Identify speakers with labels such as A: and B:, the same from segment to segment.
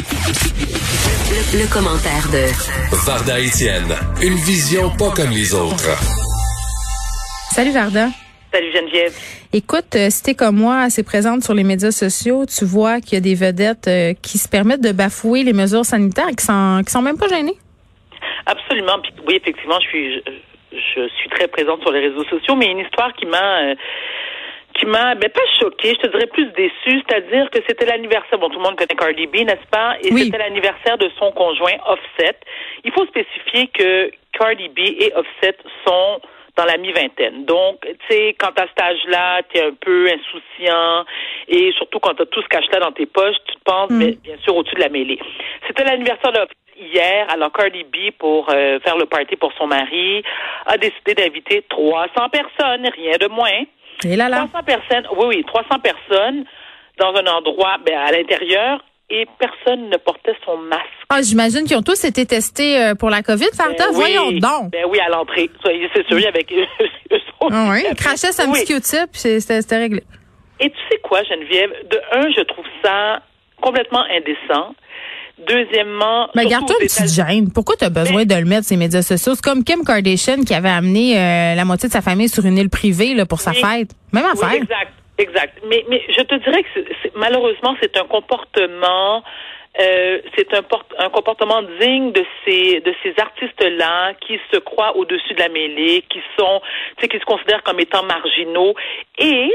A: Le, le commentaire de
B: Varda Étienne, une vision pas comme les autres.
C: Salut Varda.
D: Salut Geneviève.
C: Écoute, euh, si t'es comme moi assez présente sur les médias sociaux, tu vois qu'il y a des vedettes euh, qui se permettent de bafouer les mesures sanitaires et qui sont, qui sont même pas gênées.
D: Absolument. Puis, oui, effectivement, je suis, je, je suis très présente sur les réseaux sociaux, mais une histoire qui m'a euh, qui m'a ben pas choquée, je te dirais plus déçue, c'est-à-dire que c'était l'anniversaire, bon tout le monde connaît Cardi B, n'est-ce pas? Et
C: Oui.
D: c'était l'anniversaire de son conjoint Offset. Il faut spécifier que Cardi B et Offset sont dans la mi-vingtaine. Donc, tu sais, quand à cet âge-là, tu es un peu insouciant et surtout quand tu as tout ce cache-là dans tes poches, tu te penses, mais bien sûr, au-dessus de la mêlée. C'était l'anniversaire de hier, alors Cardi B, pour euh, faire le party pour son mari, a décidé d'inviter 300 personnes, rien de moins.
C: Et là, là.
D: 300 personnes, oui, oui, 300 personnes dans un endroit, ben, à l'intérieur, et personne ne portait son masque.
C: Ah, j'imagine qu'ils ont tous été testés euh, pour la COVID, Varda.
D: Ben
C: Voyons
D: oui,
C: donc.
D: Ben oui, à l'entrée. C'est sûr, avec eux autres.
C: Ah ouais, ils crachaient sa
D: Oui.
C: c'était réglé.
D: Et tu sais quoi, Geneviève? De un, je trouve ça complètement indécent. Deuxièmement,
C: Mais garde-toi une petite gêne. Pourquoi tu as besoin de le mettre sur les médias sociaux? C'est comme Kim Kardashian qui avait amené euh, la moitié de sa famille sur une île privée là, pour sa
D: Oui.
C: fête. Même
D: Oui,
C: affaire.
D: exact, exact. Mais, mais je te dirais que c'est- c'est- malheureusement, c'est un comportement, euh, c'est un, un comportement digne de ces de ces artistes-là qui se croient au-dessus de la mêlée, qui sont, tu sais, qui se considèrent comme étant marginaux. Et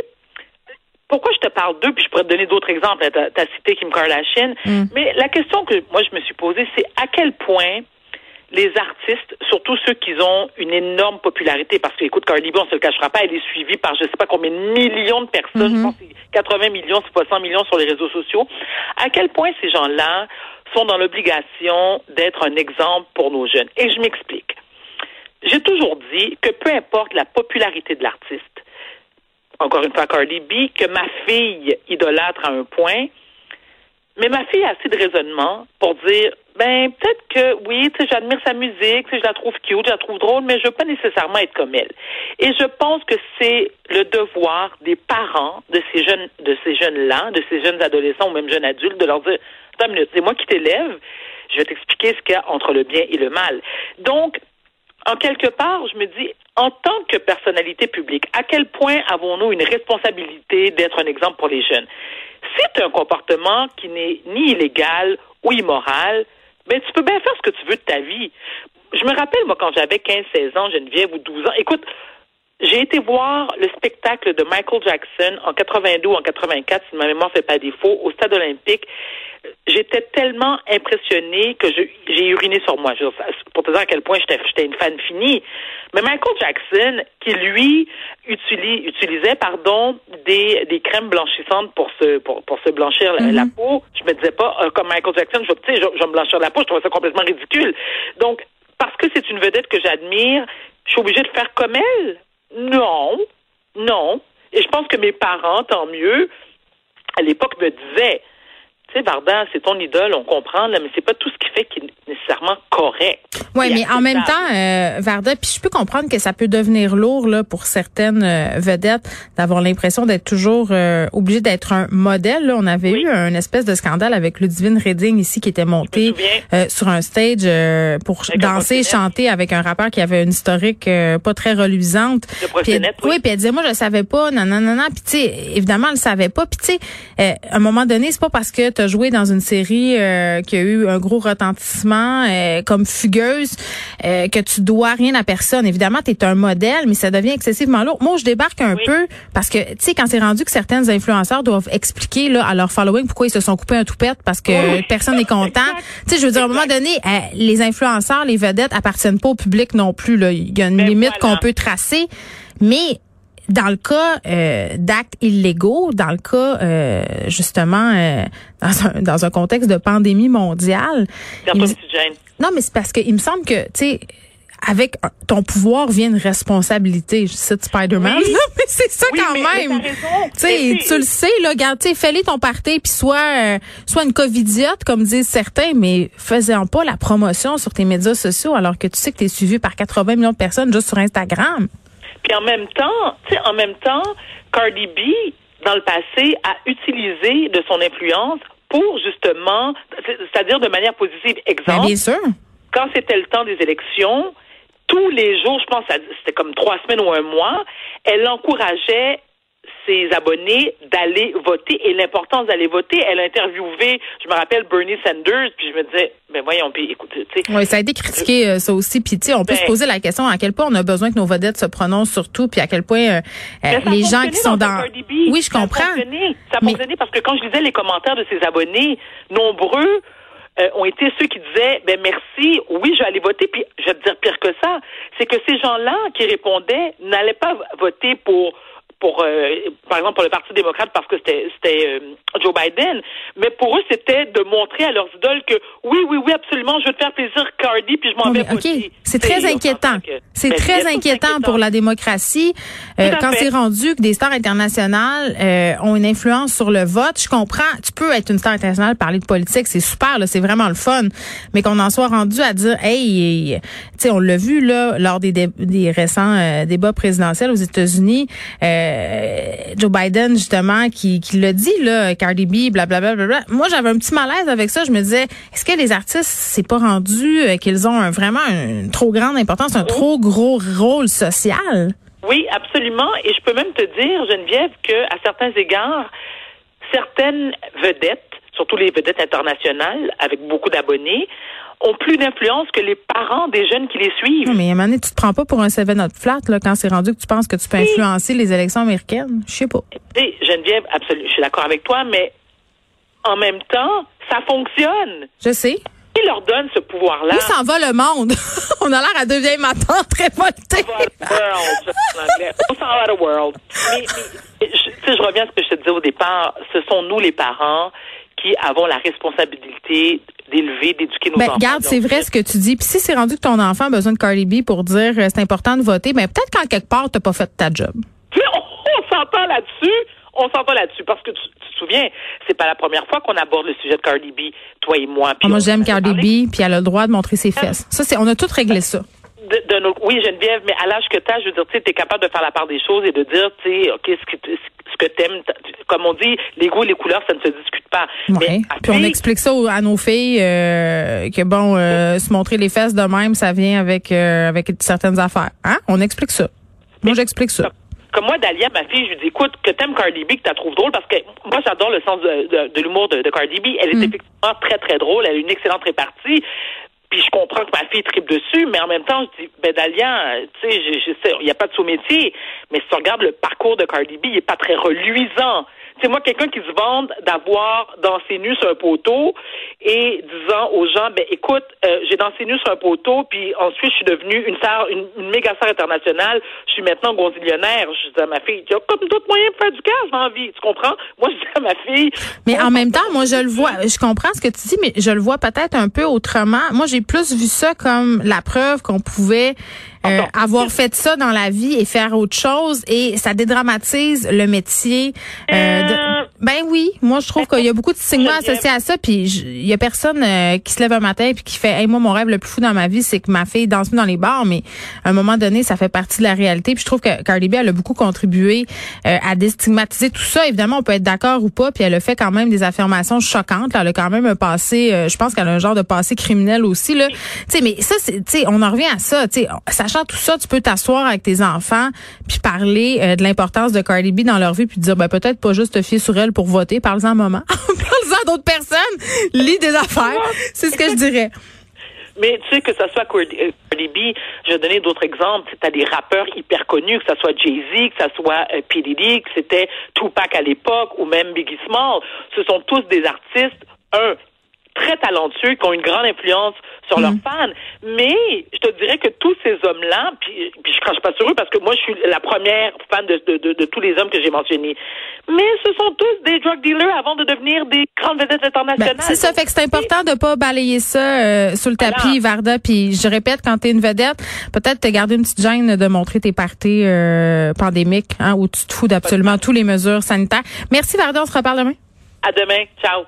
D: pourquoi je te parle d'eux, puis je pourrais te donner d'autres exemples. Tu as, cité Kim Kardashian. Mais la question que moi je me suis posée, c'est à quel point les artistes, surtout ceux qui ont une énorme popularité, parce que, écoute, Cardi B, on se le cachera pas, elle est suivie par je sais pas combien de millions de personnes, je pense que c'est 80 millions, c'est pas 100 millions sur les réseaux sociaux. À quel point ces gens-là sont dans l'obligation d'être un exemple pour nos jeunes? Et je m'explique. J'ai toujours dit que peu importe la popularité de l'artiste, encore une fois Cardi B, que ma fille idolâtre à un point, mais ma fille a assez de raisonnement pour dire, ben peut-être que oui, j'admire sa musique, je la trouve cute, je la trouve drôle, mais je veux pas nécessairement être comme elle. Et je pense que c'est le devoir des parents de ces jeunes, de ces jeunes-là, de ces jeunes adolescents ou même jeunes adultes, de leur dire, attends une minute, c'est moi qui t'élève, je vais t'expliquer ce qu'il y a entre le bien et le mal. Donc, en quelque part, je me dis, en tant que personnalité publique, à quel point avons-nous une responsabilité d'être un exemple pour les jeunes? C'est un comportement qui n'est ni illégal ou immoral, mais tu peux bien faire ce que tu veux de ta vie. Je me rappelle, moi, quand j'avais 15, 16 ans, Geneviève, ou 12 ans, écoute, j'ai été voir le spectacle de Michael Jackson en 82 ou en 84, si ma mémoire ne fait pas défaut, au stade olympique. J'étais tellement impressionnée que j'ai uriné sur moi. Je- pour te dire à quel point j'étais une fan finie. Mais Michael Jackson, qui lui utili- utilisait pardon des, des crèmes blanchissantes pour se pour, pour se blanchir la, la peau, je me disais pas euh, comme Michael Jackson, je, je vais me blanchir la peau, je trouvais ça complètement ridicule. Donc parce que c'est une vedette que j'admire, je suis obligée de faire comme elle. Non, non. Et je pense que mes parents, tant mieux, à l'époque me disaient, tu sais, Varda, c'est ton idole, on comprend, là, mais c'est pas tout ce qui fait qui est nécessairement correct.
C: Oui, mais en même temps, euh, Varda, puis je peux comprendre que ça peut devenir lourd là pour certaines euh, vedettes d'avoir l'impression d'être toujours euh, obligé d'être un modèle. Là. On avait
D: Oui.
C: eu un espèce de scandale avec Ludivine Redding ici qui était montée euh, sur un stage euh, pour
D: Avec
C: danser, chanter avec un rappeur qui avait une historique euh, pas très reluisante. Puis elle-
D: oui.
C: oui, puis elle disait moi je savais pas, non non non non. Puis tu sais évidemment elle le savait pas. Puis tu sais euh, à un moment donné c'est pas parce que tu as joué dans une série euh, qui a eu un gros retentissement euh, comme fugueuse euh, que tu dois rien à personne. Évidemment tu es un modèle, mais ça devient excessivement lourd. Moi je débarque un
D: Oui.
C: peu parce que tu sais quand c'est rendu que certaines influenceurs doivent expliquer là à leur following pourquoi ils se sont coupés un toupette parce que
D: Oui,
C: personne n'est content. Tu sais je veux dire à un moment donné euh, les influenceurs, les vedettes appartiennent pas au public non plus là. Il y a une
D: Ben
C: limite
D: voilà.
C: qu'on peut tracer, mais dans le cas euh, d'actes illégaux, dans le cas euh, justement euh, dans, un, dans un contexte de pandémie mondiale, me- non mais c'est parce que il me semble que tu sais avec ton pouvoir vient une responsabilité. Je cite Spider-Man,
D: Oui.
C: mais c'est ça
D: Oui,
C: quand
D: mais-
C: même.
D: Mais
C: tu le sais, là, regarde, fais-les ton party, puis soit, euh, soit une covidiote, comme disent certains, mais faisant pas la promotion sur tes médias sociaux alors que tu sais que tu es suivi par 80 millions de personnes juste sur Instagram.
D: Puis en même temps, tu sais, en même temps, Cardi B, dans le passé, a utilisé de son influence pour justement, c'est-à-dire de manière positive.
C: Ben,
D: Exemple,
C: bien sûr.
D: quand c'était le temps des élections, tous les jours, je pense, c'était comme trois semaines ou un mois, elle encourageait ses abonnés d'aller voter et l'importance d'aller voter. Elle a interviewé, je me rappelle, Bernie Sanders, puis je me disais, ben voyons, puis écoute, tu sais,
C: Oui, ça a été critiqué euh, ça aussi. Puis tu sais, on peut
D: Ben-
C: se poser la question à quel point on a besoin que nos vedettes se prononcent sur tout, puis à quel point euh, les gens qui sont dans. Oui, je
D: Ça
C: comprends.
D: fonctionné. Ça a
C: Mais-
D: fonctionné parce que quand je lisais les commentaires de ses abonnés, nombreux euh, ont été ceux qui disaient ben merci, oui, je vais aller voter. Puis je vais te dire pire que ça, c'est que ces gens-là qui répondaient n'allaient pas voter pour pour euh, par exemple pour le Parti démocrate parce que c'était c'était euh, Joe Biden, mais pour eux c'était de montrer à leurs idoles que oui oui oui absolument je veux te faire plaisir Cardi puis je m'en vais
C: mais,
D: voter.
C: OK, c'est très inquiétant. C'est très inquiétant pour la démocratie euh, quand c'est rendu que des stars internationales euh, ont une influence sur le vote. Je comprends, tu peux être une star internationale, parler de politique, c'est super, là, c'est vraiment le fun, mais qu'on en soit rendu à dire, hey, tu sais, on l'a vu là lors des, dé- des récents euh, débats présidentiels aux États-Unis, euh, Joe Biden justement qui, qui l'a dit là, Cardi B, blablabla. Bla, bla, bla. Moi, j'avais un petit malaise avec ça. Je me disais, est-ce que les artistes, c'est pas rendu euh, qu'ils ont un- vraiment une trop grande importance, un trop gros rôle social?
D: Oui, absolument. Et je peux même te dire, Geneviève, que à certains égards, certaines vedettes, surtout les vedettes internationales, avec beaucoup d'abonnés, ont plus d'influence que les parents des jeunes qui les suivent.
C: Non, mais à tu te prends pas pour un seven up flat là, quand c'est rendu que tu penses que tu peux influencer les élections américaines. Je sais pas.
D: Sais, Geneviève, absolument, je suis d'accord avec toi, mais en même temps, ça fonctionne.
C: Je sais.
D: Qui leur donne ce pouvoir-là?
C: Où s'en va le monde? On a l'air à deux vieilles matantes révoltées.
D: On s'en va the world. Mais, mais, je, je reviens à ce que je te disais au départ. Ce sont nous, les parents, qui avons la responsabilité d'élever, d'éduquer nos
C: Ben,
D: enfants.
C: regarde, c'est vrai ce que tu dis. Puis si c'est rendu que ton enfant a besoin de Cardi B pour dire euh, c'est important de voter, ben peut-être qu'en quelque part, t'as pas fait ta job.
D: Mais on, on s'entend là-dessus. On s'entend là-dessus parce que tu, tu te souviens, c'est pas la première fois qu'on aborde le sujet de Cardi B, toi et moi. Puis
C: Moi, j'aime Cardi B, puis elle a le droit de montrer ses fesses. Ça, c'est, on a tout réglé ça.
D: Oui, Geneviève, mais à l'âge que tu as, je veux dire, tu es capable de faire la part des choses et de dire, tu sais, OK, ce que, t- ce que t'aimes, comme on dit, les goûts et les couleurs, ça ne se discute pas.
C: Ouais.
D: Mais à
C: Puis on explique ça à nos filles euh, que bon, euh, se montrer les fesses de même, ça vient avec euh, avec certaines affaires. Hein? On explique ça. Moi, j'explique ça.
D: Comme moi, Dalia, ma fille, je lui dis, écoute, que t'aimes Cardi B, que tu trouves drôle, parce que moi, j'adore le sens de, de- de l'humour de, de Cardi B. Elle est
C: Mm.
D: effectivement très, très drôle. Elle a une excellente répartie. Puis je comprends que ma fille tripe dessus, mais en même temps, je dis, ben Dalia, tu sais, il n'y a pas de sous-métier, mais si tu regardes le parcours de Cardi B, il est pas très reluisant. Sais, moi, quelqu'un qui se vante d'avoir dansé nu sur un poteau et disant aux gens, ben écoute, euh, j'ai dansé nu sur un poteau, puis ensuite je suis devenue une star, une, une méga star internationale, je suis maintenant gonzillionnaire. Je dis à ma fille, tu as comme d'autres moyens de faire du cash dans la vie, tu comprends? Moi, je dis à ma fille.
C: Mais en même temps, moi, je le vois, je comprends ce que tu dis, mais je le vois peut-être un peu autrement. Moi, j'ai plus vu ça comme la preuve qu'on pouvait euh, avoir fait ça dans la vie et faire autre chose, et ça dédramatise le métier. euh, de-
D: Euh,
C: ben oui, moi, je trouve qu'il y a beaucoup de stigmas associés à ça, puis je- il y a personne euh, qui se lève un matin puis qui fait, hey, moi, mon rêve le plus fou dans ma vie, c'est que ma fille danse dans les bars, mais à un moment donné, ça fait partie de la réalité. Puis je trouve que Cardi B, elle a beaucoup contribué euh, à déstigmatiser tout ça. Évidemment, on peut être d'accord ou pas, puis elle a fait quand même des affirmations choquantes. Là. Elle a quand même un passé, euh, je pense qu'elle a un genre de passé criminel aussi. Là. Tu sais, mais ça, c'est, tu sais, on en revient à ça. Tu sais, tout ça, tu peux t'asseoir avec tes enfants puis parler euh, de l'importance de Cardi B dans leur vie puis dire, ben peut-être pas juste te fier sur elle pour voter. Parle-en à maman. Parle-en à d'autres personnes. Lis des affaires. C'est ce que je dirais.
D: Mais tu sais, que ça soit Cardi euh, Cardi B, je vais donner d'autres exemples. Tu as des rappeurs hyper connus, que ça soit Jay-Z, que ça soit euh, que c'était Tupac à l'époque, ou même Biggie Small. Ce sont tous des artistes, un, très talentueux, qui ont une grande influence sur leurs fans. Mais je te dirais que tous ces hommes-là, puis, puis je crache pas sur eux parce que moi, je suis la première fan de, de, de, de tous les hommes que j'ai mentionnés. Mais ce sont tous des drug dealers avant de devenir des grandes vedettes
C: Ben,
D: internationales.
C: c'est ça, fait que c'est important de pas balayer ça euh, sous le tapis, Varda. Puis je répète, quand t'es une vedette, peut-être te garder une petite gêne de montrer tes parties euh, pandémiques, hein, où tu te fous d'absolument toutes les mesures sanitaires. Merci Varda, on se reparle demain.
D: À demain. Ciao.